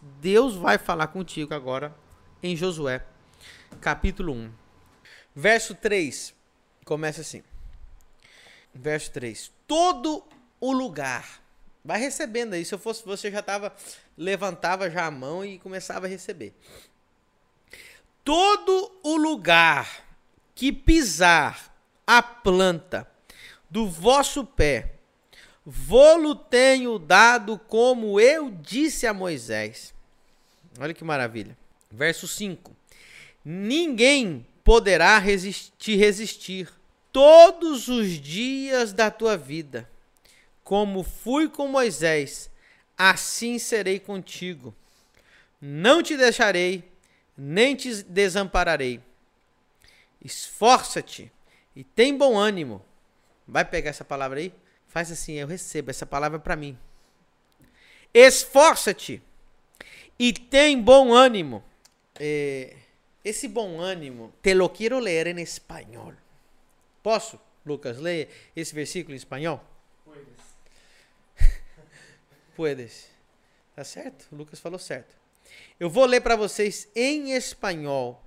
Deus vai falar contigo agora em Josué, capítulo 1. Verso 3 começa assim. Verso 3. Todo o lugar. Vai recebendo aí. Se eu fosse você, já tava, levantava já a mão e começava a receber. Todo o lugar que pisar a planta do vosso pé, vou-lo tenho dado como eu disse a Moisés. Olha que maravilha. Verso 5. Ninguém poderá te resistir todos os dias da tua vida. Como fui com Moisés, assim serei contigo. Não te deixarei, nem te desampararei. Esforça-te e tem bom ânimo. Vai pegar essa palavra aí? Faz assim, eu recebo essa palavra para mim. Esforça-te e tem bom ânimo. É, esse bom ânimo, te lo quero ler em espanhol. Posso, Lucas, ler esse versículo em espanhol? Puedes. Puedes. Tá certo? O Lucas falou certo. Eu vou ler para vocês em espanhol.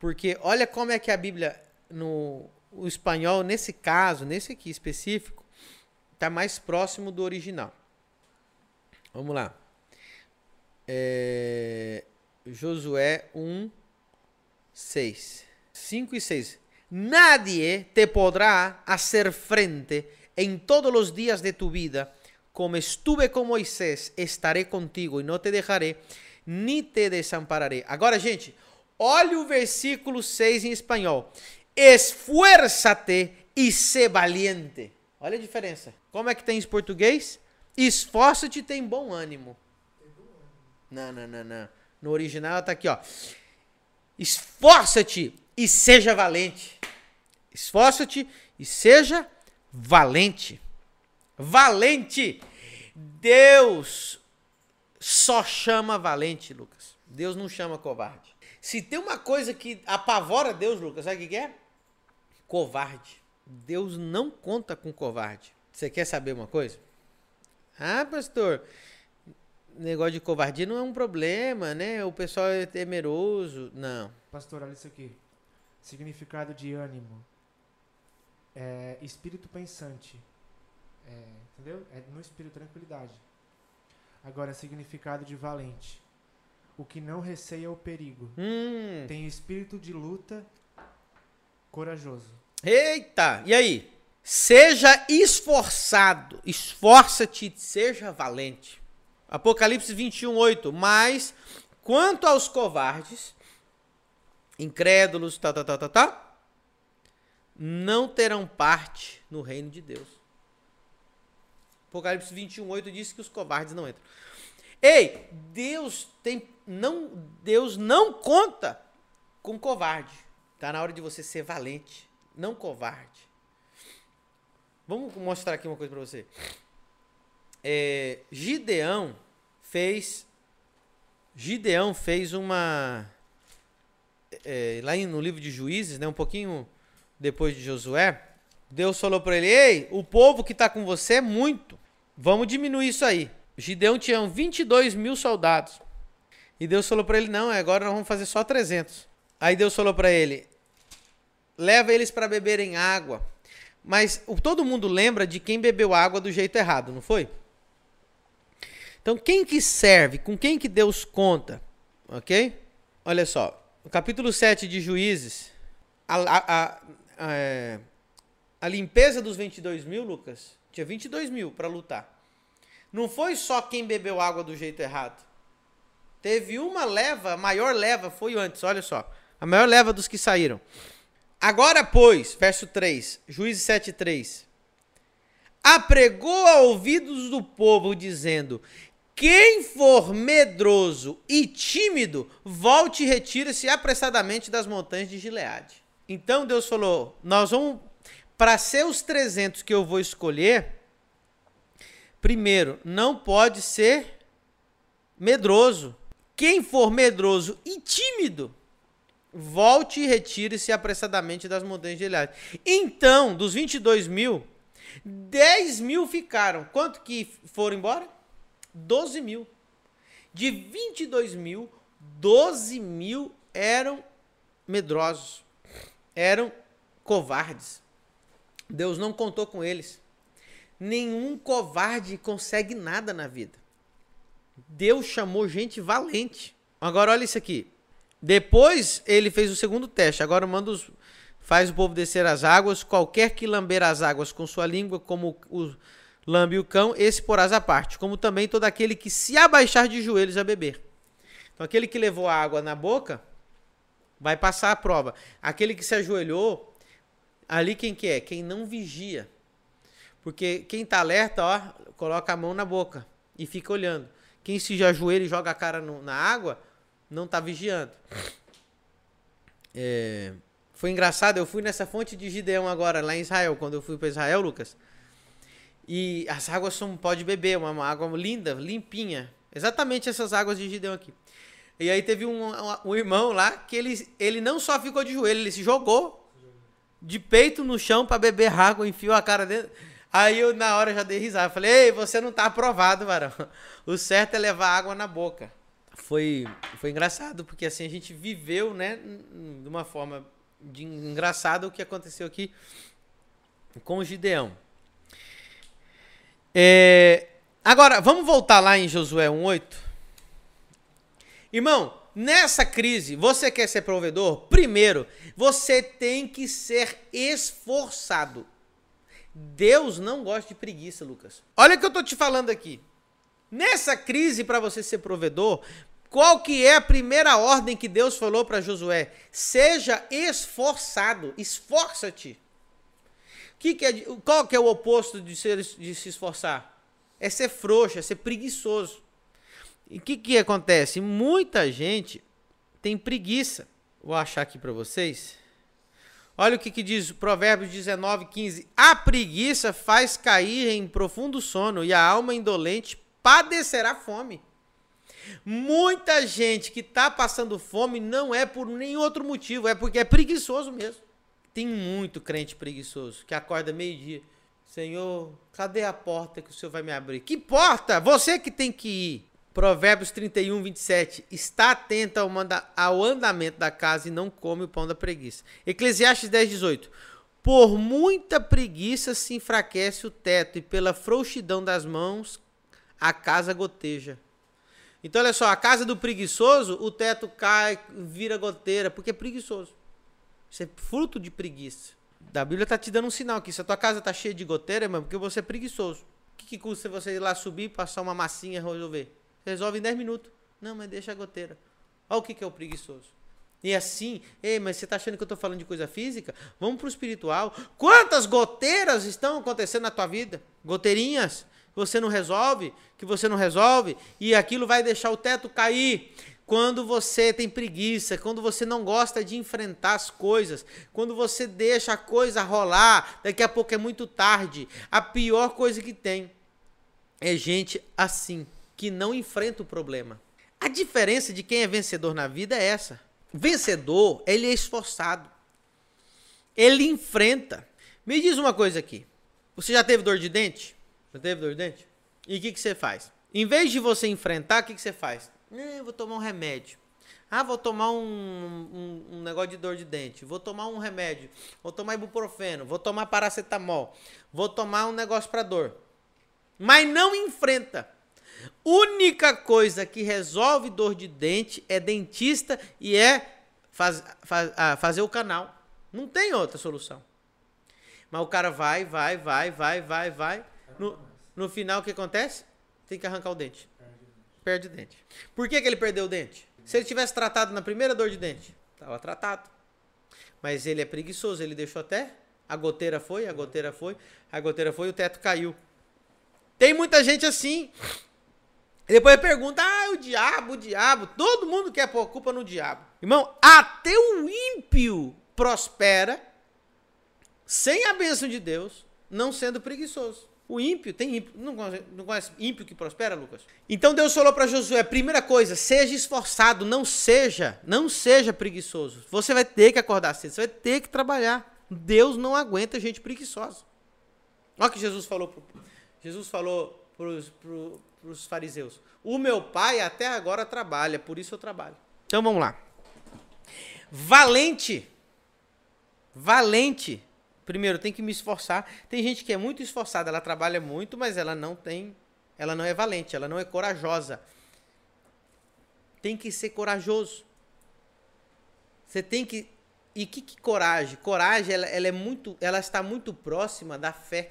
Porque olha como é que a Bíblia no o espanhol nesse caso, nesse aqui específico, está mais próximo do original. Vamos lá. É, Josué 1, 6. 5 e 6. Nadie te podrá hacer frente en todos los días de tu vida. Como estuve com Moisés, estaré contigo e não te deixaré, ni te desampararé. Agora, gente, olha o versículo 6 em espanhol. Esfuérzate e se valiente. Olha a diferença. Como é que tem em português? Esforça-te tem bom ânimo. Não, não, não, não. No original tá aqui, ó. Esforça-te e seja valente. Esforça-te e seja valente. Valente. Deus só chama valente, Lucas. Deus não chama covarde. Se tem uma coisa que apavora Deus, Lucas, sabe o que é? Covarde. Deus não conta com covarde. Você quer saber uma coisa? Ah, pastor, negócio de covardia não é um problema, né? O pessoal é temeroso. Não. Pastor, olha isso aqui. Significado de ânimo. É, espírito pensante. É, entendeu? É no espírito tranquilidade. Agora, significado de valente. O que não receia o perigo. Hum. Tem espírito de luta corajoso. Eita! E aí? Seja esforçado. Esforça-te, seja valente. Apocalipse 21, 8. Mas, quanto aos covardes, incrédulos, tá, tá, tá, tá, tá, não terão parte no reino de Deus. Apocalipse 21, 8 diz que os covardes não entram. Ei, Deus tem não Deus não conta com covarde. Tá na hora de você ser valente, não covarde. Vamos mostrar aqui uma coisa para você. É, Gideão fez Gideão fez uma é, lá no livro de Juízes, né, um pouquinho depois de Josué, Deus falou para ele: Ei, o povo que está com você é muito. Vamos diminuir isso aí. Gideão tinha 22 mil soldados. E Deus falou para ele: Não, agora nós vamos fazer só 300. Aí Deus falou para ele: Leva eles para beberem água. Mas todo mundo lembra de quem bebeu água do jeito errado, não foi? Então, quem que serve? Com quem que Deus conta? Ok? Olha só. No capítulo 7 de Juízes, a, a, a, a, é, limpeza dos 22 mil, Lucas, tinha 22 mil para lutar. Não foi só quem bebeu água do jeito errado. Teve uma leva, a maior leva foi antes, olha só. A maior leva dos que saíram. Agora, pois, verso 3, Juízes 7, 3. Apregou a ouvidos do povo, dizendo: quem for medroso e tímido, volte e retire-se apressadamente das montanhas de Gileade. Então Deus falou: Nós vamos, para ser os 300 que eu vou escolher, primeiro, não pode ser medroso. Quem for medroso e tímido, volte e retire-se apressadamente das montanhas de Gileade. Então, dos 22 mil, 10 mil ficaram. Quanto que foram embora? 12 mil. De 22 mil, 12 mil eram medrosos, eram covardes. Deus não contou com eles. Nenhum covarde consegue nada na vida. Deus chamou gente valente. Agora olha isso aqui. Depois ele fez o segundo teste. Agora manda os, faz o povo descer as águas. Qualquer que lamber as águas com sua língua, como o lambe o cão, esse porás à parte. Como também todo aquele que se abaixar de joelhos a beber. Então aquele que levou a água na boca vai passar a prova. Aquele que se ajoelhou, ali quem que é? Quem não vigia. Porque quem está alerta, ó, coloca a mão na boca e fica olhando. Quem se ajoelha e joga a cara no, na água, não está vigiando. É, foi engraçado, eu fui nessa fonte de Gideão agora, lá em Israel, quando eu fui para Israel, Lucas. E as águas são, pode beber, uma, uma água linda, limpinha. Exatamente essas águas de Gideão aqui. E aí teve um, um, irmão lá que ele, ele não só ficou de joelho, ele se jogou de peito no chão para beber água, enfiou a cara dentro. Aí eu na hora já dei risada. Falei, ei, você não tá aprovado, varão. O certo é levar água na boca. Foi, foi engraçado, porque assim a gente viveu, né, de uma forma de engraçado o que aconteceu aqui com o Gideão. É, agora, vamos voltar lá em Josué 1,8. Irmão, nessa crise, você quer ser provedor? Primeiro, você tem que ser esforçado. Deus não gosta de preguiça, Lucas. Olha o que eu tô te falando aqui. Nessa crise para você ser provedor, qual que é a primeira ordem que Deus falou para Josué? Seja esforçado, esforça-te. Que que é, qual que é o oposto de, ser, de se esforçar? É ser frouxo, é ser preguiçoso. E o que, que acontece? Muita gente tem preguiça. Vou achar aqui para vocês. Olha o que, que diz Provérbios 19, 15. A preguiça faz cair em profundo sono e a alma indolente padecerá fome. Muita gente que está passando fome não é por nenhum outro motivo, é porque é preguiçoso mesmo. Tem muito crente preguiçoso que acorda meio-dia. Senhor, cadê a porta que o Senhor vai me abrir? Que porta? Você que tem que ir. Provérbios 31, 27. Está atento ao, ao andamento da casa e não come o pão da preguiça. Eclesiastes 10, 18. Por muita preguiça se enfraquece o teto, e pela frouxidão das mãos a casa goteja. Então, olha só, a casa do preguiçoso, o teto cai, vira goteira, porque é preguiçoso. Isso é fruto de preguiça. Da Bíblia está te dando um sinal aqui. Se a tua casa está cheia de goteira, é porque você é preguiçoso. O que, que custa você ir lá subir, passar uma massinha e resolver? Resolve em 10 minutos. Não, mas deixa a goteira. Olha o que, que é o preguiçoso. E assim, ei, mas você está achando que eu estou falando de coisa física? Vamos para o espiritual. Quantas goteiras estão acontecendo na tua vida? Goteirinhas você não resolve, que você não resolve, e aquilo vai deixar o teto cair. Quando você tem preguiça, quando você não gosta de enfrentar as coisas, quando você deixa a coisa rolar, daqui a pouco é muito tarde. A pior coisa que tem é gente assim que não enfrenta o problema. A diferença de quem é vencedor na vida é essa. Vencedor, ele é esforçado. Ele enfrenta. Me diz uma coisa aqui. Você já teve dor de dente? Já teve dor de dente? E o que, que você faz? Em vez de você enfrentar, o que, que você faz? Eh, vou tomar um remédio. Ah, vou tomar um, um, um, negócio de dor de dente. Vou tomar um remédio. Vou tomar ibuprofeno. Vou tomar paracetamol. Vou tomar um negócio para dor. Mas não enfrenta. Única coisa que resolve dor de dente é dentista e é faz, faz, ah, fazer o canal. Não tem outra solução. Mas o cara vai, vai, vai, vai, vai, vai. No, no final, o que acontece? Tem que arrancar o dente. Perde o dente. Por que, que ele perdeu o dente? Se ele tivesse tratado na primeira dor de dente, estava tratado. Mas ele é preguiçoso, ele deixou até. A goteira foi, a goteira foi, a goteira foi, o teto caiu. Tem muita gente assim e depois pergunta, ah, o diabo, o diabo. Todo mundo quer pôr culpa no diabo. Irmão, até o ímpio prospera sem a bênção de Deus, não sendo preguiçoso. O ímpio, tem ímpio, não conhece, ímpio que prospera, Lucas? Então Deus falou para Josué, primeira coisa, seja esforçado, não seja, não seja preguiçoso. Você vai ter que acordar cedo, você vai ter que trabalhar. Deus não aguenta gente preguiçosa. Olha o que Jesus falou. Jesus falou os fariseus: O meu pai até agora trabalha, por isso eu trabalho. Então vamos lá. Valente. Valente. Primeiro, tem que me esforçar. Tem gente que é muito esforçada, ela trabalha muito, mas ela não tem. Ela não é valente, ela não é corajosa. Tem que ser corajoso. Você tem que. E que, que coragem? Coragem, ela, ela, é muito, ela está muito próxima da fé.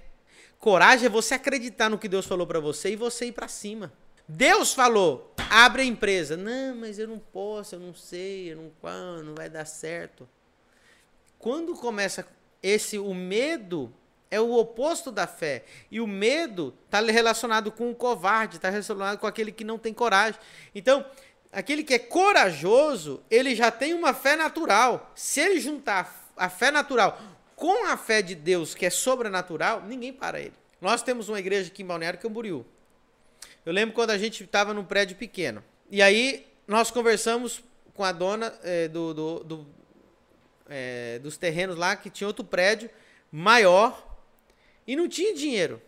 Coragem é você acreditar no que Deus falou para você e você ir para cima. Deus falou, abre a empresa. Não, mas eu não posso, eu não sei, eu não, não vai dar certo. Quando começa esse o medo é o oposto da fé. E o medo está relacionado com o covarde, está relacionado com aquele que não tem coragem. Então, aquele que é corajoso, ele já tem uma fé natural. Se ele juntar a fé natural com a fé de Deus, que é sobrenatural, ninguém para ele. Nós temos uma igreja aqui em Balneário Camboriú. Eu lembro quando a gente estava num prédio pequeno. E aí nós conversamos com a dona é, do, do, do é, dos terrenos lá, que tinha outro prédio maior e não tinha dinheiro.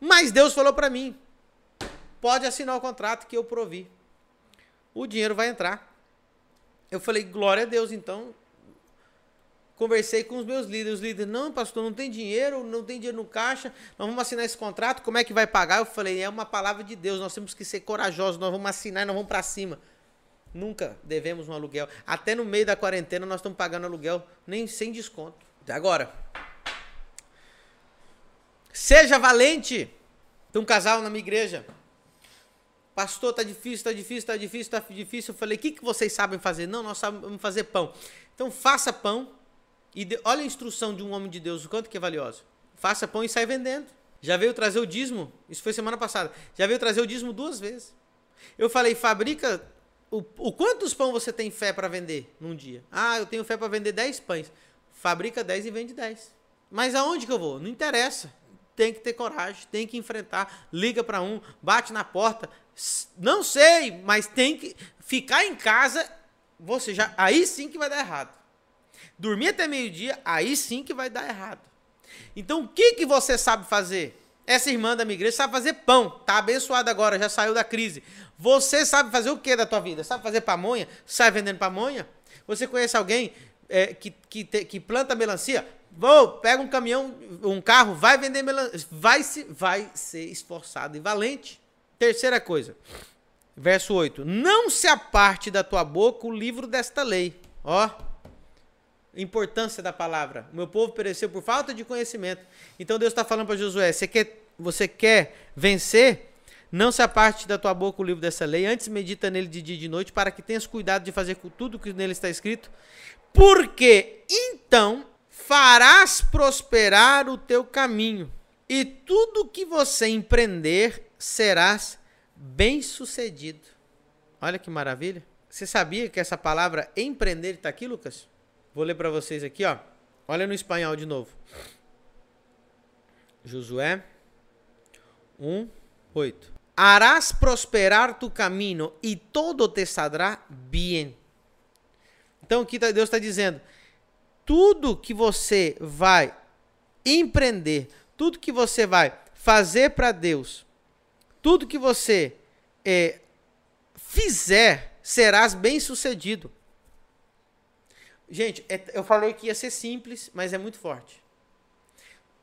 Mas Deus falou para mim: pode assinar o contrato que eu provi o dinheiro vai entrar. Eu falei, glória a Deus, então. Conversei com os meus líderes. Os líderes, não, pastor, não tem dinheiro, não tem dinheiro no caixa, nós vamos assinar esse contrato, como é que vai pagar? Eu falei, é uma palavra de Deus, nós temos que ser corajosos, nós vamos assinar e nós vamos para cima. Nunca devemos um aluguel. Até no meio da quarentena nós estamos pagando aluguel nem sem desconto. Agora, seja valente. Tem um casal na minha igreja Pastor, tá difícil, tá difícil, tá difícil, tá difícil. Eu falei, o que, que vocês sabem fazer? Não, nós sabemos fazer pão. Então faça pão. E de, olha a instrução de um homem de Deus, o quanto que é valiosa. Faça pão e sai vendendo. Já veio trazer o dízimo, isso foi semana passada. Já veio trazer o dízimo duas vezes. Eu falei, fabrica. O, o quantos pão você tem fé para vender num dia? Ah, eu tenho fé para vender 10 pães. Fabrica 10 e vende 10. Mas aonde que eu vou? Não interessa. Tem que ter coragem, tem que enfrentar. Liga para um, bate na porta, não sei, mas tem que ficar em casa. Você já, aí sim que vai dar errado. Dormir até meio-dia, aí sim que vai dar errado. Então, o que que você sabe fazer? Essa irmã da minha igreja sabe fazer pão, tá abençoada agora, já saiu da crise. Você sabe fazer o que da tua vida? Sabe fazer pamonha? Sai vendendo pamonha? Você conhece alguém é, que, que, te, que planta melancia? Vou, pega um caminhão, um carro, vai vender melancia, vai, se, vai ser esforçado e valente. Terceira coisa, verso 8: Não se aparte da tua boca o livro desta lei. Ó, importância da palavra. O meu povo pereceu por falta de conhecimento. Então Deus está falando para Josué: você quer, você quer vencer? Não se aparte da tua boca o livro dessa lei, antes medita nele de dia e de noite, para que tenhas cuidado de fazer tudo o que nele está escrito, porque então farás prosperar o teu caminho, e tudo que você empreender serás bem-sucedido. Olha que maravilha. Você sabia que essa palavra empreender está aqui, Lucas? Vou ler para vocês aqui, ó. Olha no espanhol de novo. Josué 1, 8. Harás prosperar tu caminho e todo te saldrá bem. Então aqui tá, Deus está dizendo: tudo que você vai empreender, tudo que você vai fazer para Deus, tudo que você é, fizer, serás bem sucedido. Gente, é, eu falei que ia ser simples, mas é muito forte.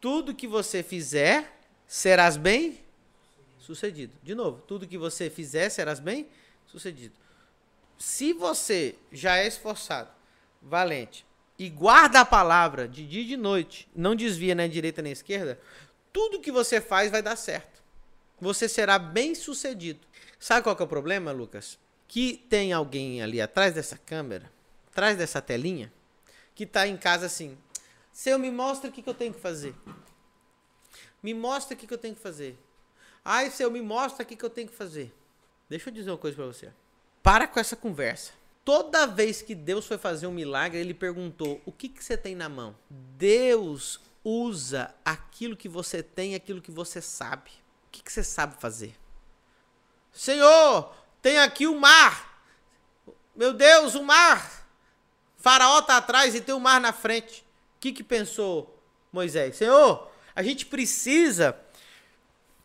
Tudo que você fizer, serás bem sucedido. De novo, tudo que você fizer, serás bem sucedido. Se você já é esforçado, valente, e guarda a palavra de dia e de noite, não desvia nem direita nem esquerda, tudo que você faz vai dar certo você será bem sucedido. Sabe qual é o problema, Lucas? Que tem alguém ali atrás dessa câmera, atrás dessa telinha, que está em casa assim. Seu, me mostra o que, que eu tenho que fazer. Me mostra o que, que eu tenho que fazer. Ai, seu, me mostra o que, eu tenho que fazer. Deixa eu dizer uma coisa para você. Para com essa conversa. Toda vez que Deus foi fazer um milagre, ele perguntou: O que, que você tem na mão? Deus usa aquilo que você tem, aquilo que você sabe que, que você sabe fazer? Senhor, tem aqui o mar. Meu Deus, o mar. faraó está atrás e tem o mar na frente. O que, que pensou Moisés? Senhor, a gente precisa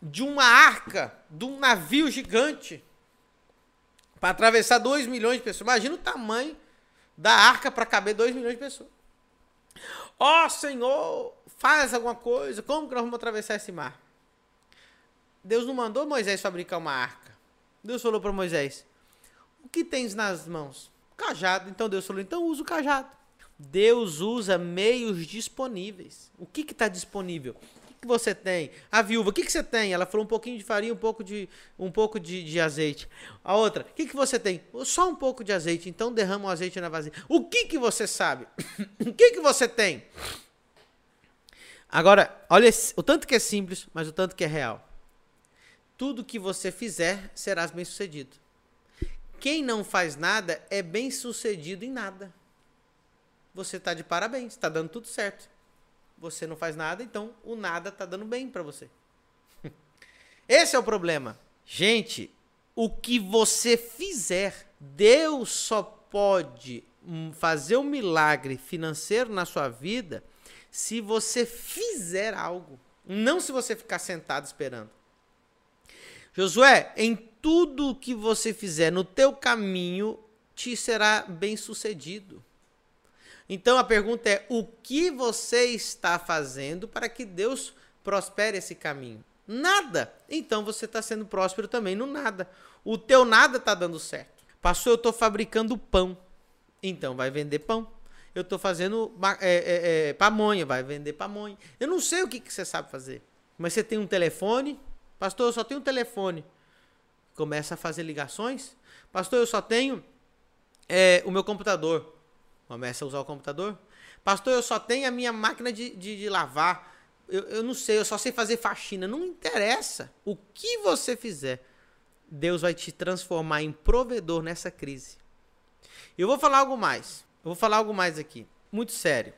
de uma arca, de um navio gigante, para atravessar 2 milhões de pessoas. Imagina o tamanho da arca para caber 2 milhões de pessoas. Ó oh, Senhor, faz alguma coisa, como que nós vamos atravessar esse mar? Deus não mandou Moisés fabricar uma arca. Deus falou para Moisés: O que tens nas mãos? Cajado. Então Deus falou: Então usa o cajado. Deus usa meios disponíveis. O que está disponível? Que, você tem? A viúva, o que, que você tem? Ela falou um pouquinho de farinha, um pouco de, um pouco de, de azeite. A outra, o que, que você tem? Só um pouco de azeite. Então derrama o azeite na vasilha. O que, que você sabe? o que, que você tem? Agora, olha o tanto que é simples, mas o tanto que é real. Tudo que você fizer, serás bem sucedido. Quem não faz nada é bem sucedido em nada você está de parabéns, está dando tudo certo. Você não faz nada, então o nada está dando bem para você. Esse é o problema. Gente, o que você fizer, Deus só pode hum, fazer um milagre financeiro na sua vida se você fizer algo, não se você ficar sentado esperando. Josué, em tudo que você fizer no teu caminho, te será bem sucedido. Então a pergunta é: o que você está fazendo para que Deus prospere esse caminho? Nada. Então você está sendo próspero também no nada. O teu nada está dando certo. Pastor, eu estou fabricando pão. Então vai vender pão. Eu estou fazendo é, é, é, pamonha, vai vender pamonha. Eu não sei o que, que você sabe fazer. Mas você tem um telefone. Pastor, eu só tenho um telefone. Começa a fazer ligações. Pastor, eu só tenho é, o meu computador. Começa a usar o computador. Pastor, eu só tenho a minha máquina de, de, de lavar. Eu, eu não sei, eu só sei fazer faxina. Não interessa. O que você fizer, Deus vai te transformar em provedor nessa crise. Eu vou falar algo mais. Eu vou falar algo mais aqui. Muito sério.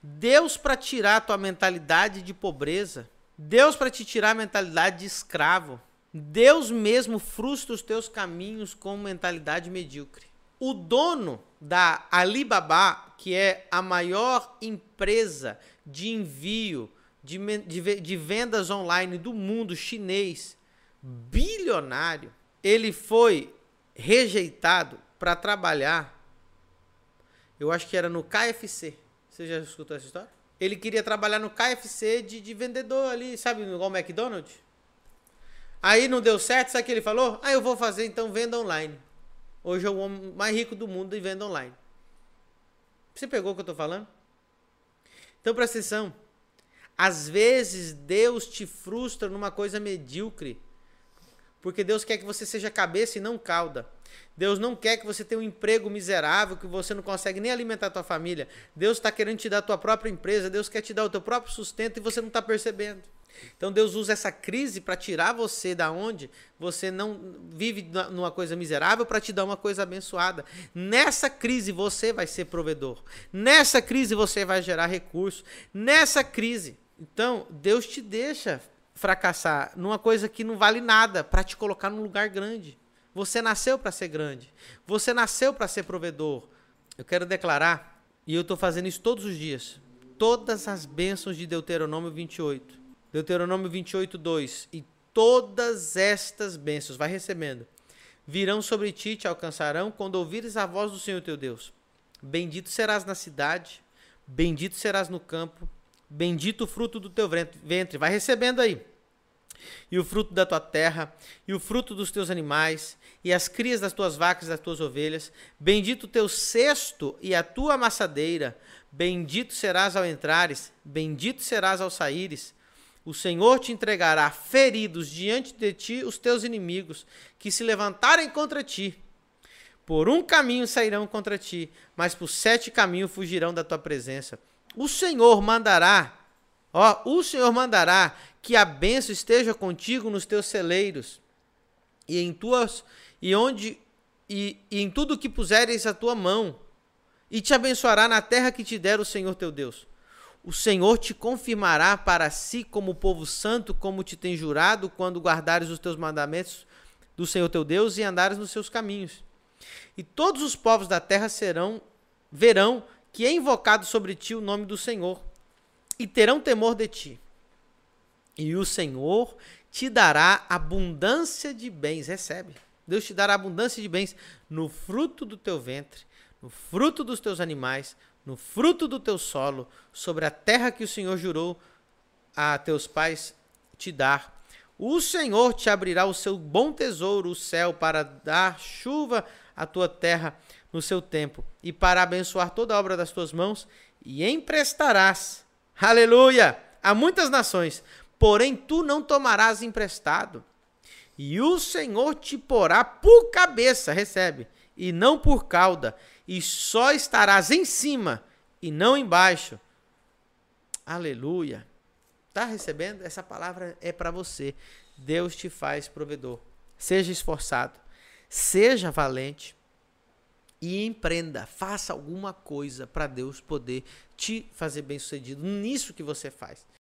Deus para tirar a tua mentalidade de pobreza, Deus para te tirar a mentalidade de escravo, Deus mesmo frustra os teus caminhos com mentalidade medíocre. O dono da Alibaba, que é a maior empresa de envio de, de, de vendas online do mundo chinês, bilionário, ele foi rejeitado para trabalhar. Eu acho que era no KFC. Você já escutou essa história? Ele queria trabalhar no KFC de, de vendedor ali, sabe, igual McDonald's. Aí não deu certo, sabe o que ele falou? Ah, eu vou fazer então venda online. Hoje é o homem mais rico do mundo e venda online. Você pegou o que eu estou falando? Então presta atenção. Às vezes Deus te frustra numa coisa medíocre. Porque Deus quer que você seja cabeça e não cauda. Deus não quer que você tenha um emprego miserável, que você não consegue nem alimentar a tua família. Deus está querendo te dar a tua própria empresa, Deus quer te dar o teu próprio sustento e você não está percebendo. Então Deus usa essa crise para tirar você da onde você não vive numa coisa miserável para te dar uma coisa abençoada. Nessa crise você vai ser provedor. Nessa crise você vai gerar recursos. Nessa crise, então Deus te deixa fracassar numa coisa que não vale nada para te colocar num lugar grande. Você nasceu para ser grande. Você nasceu para ser provedor. Eu quero declarar, e eu estou fazendo isso todos os dias, todas as bênçãos de Deuteronômio 28 Deuteronômio 28, 2. E todas estas bênçãos, vai recebendo, virão sobre ti e te alcançarão quando ouvires a voz do Senhor teu Deus. Bendito serás na cidade, bendito serás no campo, bendito o fruto do teu ventre. Vai recebendo aí. E o fruto da tua terra, e o fruto dos teus animais, e as crias das tuas vacas e das tuas ovelhas. Bendito o teu cesto e a tua amassadeira. Bendito serás ao entrares, bendito serás ao saíres. O Senhor te entregará feridos diante de ti os teus inimigos, que se levantarem contra ti. Por um caminho sairão contra ti, mas por sete caminhos fugirão da tua presença. O Senhor mandará, ó, o Senhor mandará que a bênção esteja contigo nos teus celeiros e em tuas e onde e, e em tudo que puseres a tua mão, e te abençoará na terra que te der o Senhor teu Deus. O Senhor te confirmará para si como povo santo, como te tem jurado, quando guardares os teus mandamentos do Senhor teu Deus e andares nos seus caminhos. E todos os povos da terra serão verão que é invocado sobre ti o nome do Senhor e terão temor de ti. E o Senhor te dará abundância de bens. Recebe. Deus te dará abundância de bens no fruto do teu ventre, no fruto dos teus animais, no fruto do teu solo, sobre a terra que o Senhor jurou a teus pais te dar. O Senhor te abrirá o seu bom tesouro, o céu, para dar chuva à tua terra no seu tempo, e para abençoar toda a obra das tuas mãos, e emprestarás, aleluia, a muitas nações, porém tu não tomarás emprestado. E o Senhor te porá por cabeça, recebe, e não por cauda, e só estarás em cima e não embaixo. Aleluia. Tá recebendo? Essa palavra é para você. Deus te faz provedor. Seja esforçado, seja valente e empreenda. Faça alguma coisa para Deus poder te fazer bem-sucedido nisso que você faz.